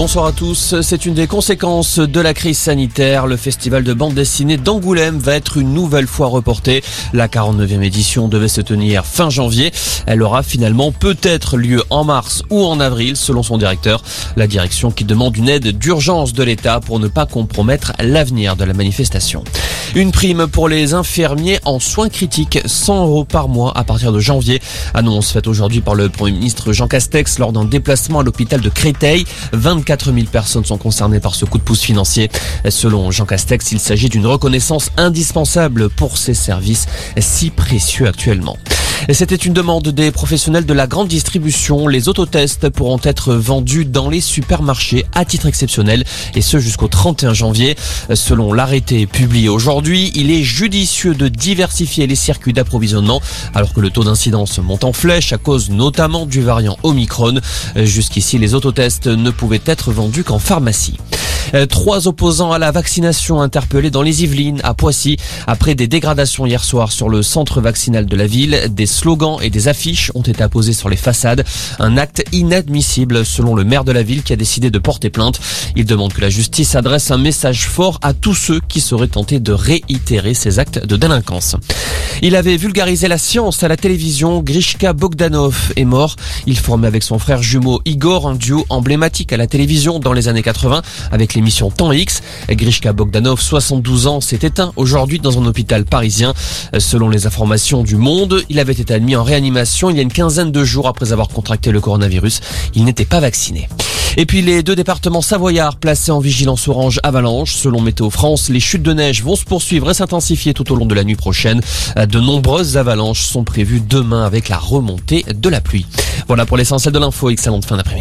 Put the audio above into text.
Bonsoir à tous. C'est une des conséquences de la crise sanitaire. Le festival de bande dessinée d'Angoulême va être une nouvelle fois reporté. La 49e édition devait se tenir fin janvier. Elle aura finalement peut-être lieu en mars ou en avril, selon son directeur. La direction qui demande une aide d'urgence de l'État pour ne pas compromettre l'avenir de la manifestation. Une prime pour les infirmiers en soins critiques, 100 euros par mois à partir de janvier. Annonce faite aujourd'hui par le Premier ministre Jean Castex lors d'un déplacement à l'hôpital de Créteil. 24 000 personnes sont concernées par ce coup de pouce financier. Selon Jean Castex, il s'agit d'une reconnaissance indispensable pour ces services si précieux actuellement. C'était une demande des professionnels de la grande distribution. Les autotests pourront être vendus dans les supermarchés à titre exceptionnel et ce jusqu'au 31 janvier. Selon l'arrêté publié aujourd'hui, il est judicieux de diversifier les circuits d'approvisionnement alors que le taux d'incidence monte en flèche à cause notamment du variant Omicron. Jusqu'ici, les autotests ne pouvaient être vendus qu'en pharmacie. Euh, trois opposants à la vaccination interpellés dans les Yvelines, à Poissy, après des dégradations hier soir sur le centre vaccinal de la ville. Des slogans et des affiches ont été apposés sur les façades. Un acte inadmissible selon le maire de la ville qui a décidé de porter plainte. Il demande que la justice adresse un message fort à tous ceux qui seraient tentés de réitérer ces actes de délinquance. Il avait vulgarisé la science à la télévision. Grishka Bogdanov est mort. Il formait avec son frère jumeau Igor un duo emblématique à la télévision dans les années 80 avec l'émission Temps X. Grishka Bogdanov, 72 ans, s'est éteint aujourd'hui dans un hôpital parisien. Selon les informations du Monde, il avait été admis en réanimation il y a une quinzaine de jours après avoir contracté le coronavirus. Il n'était pas vacciné. Et puis les deux départements savoyards placés en vigilance orange avalanche. Selon Météo France, les chutes de neige vont se poursuivre et s'intensifier tout au long de la nuit prochaine. De nombreuses avalanches sont prévues demain avec la remontée de la pluie. Voilà pour l'essentiel de l'info. Excellente fin d'après-midi.